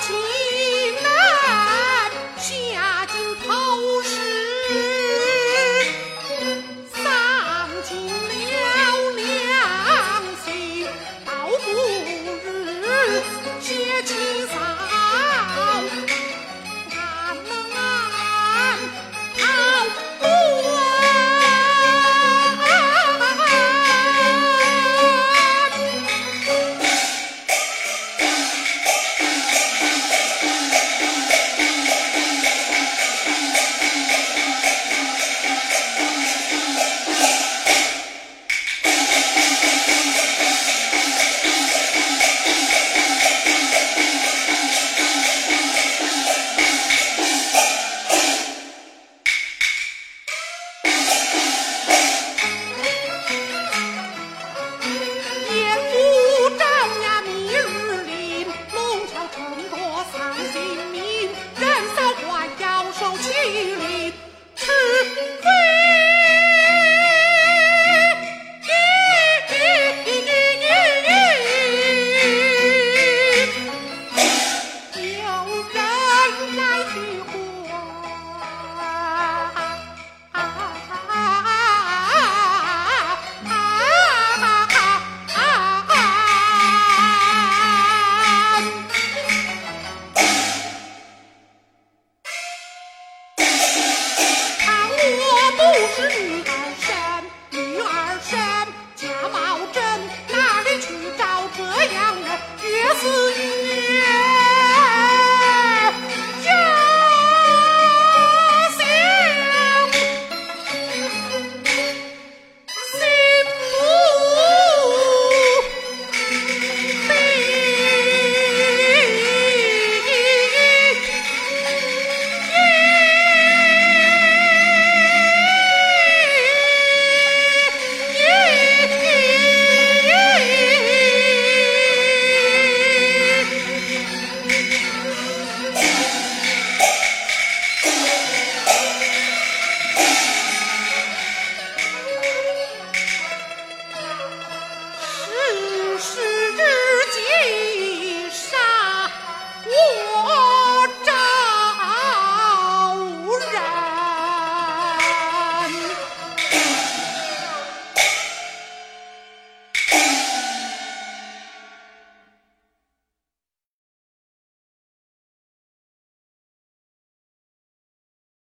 情。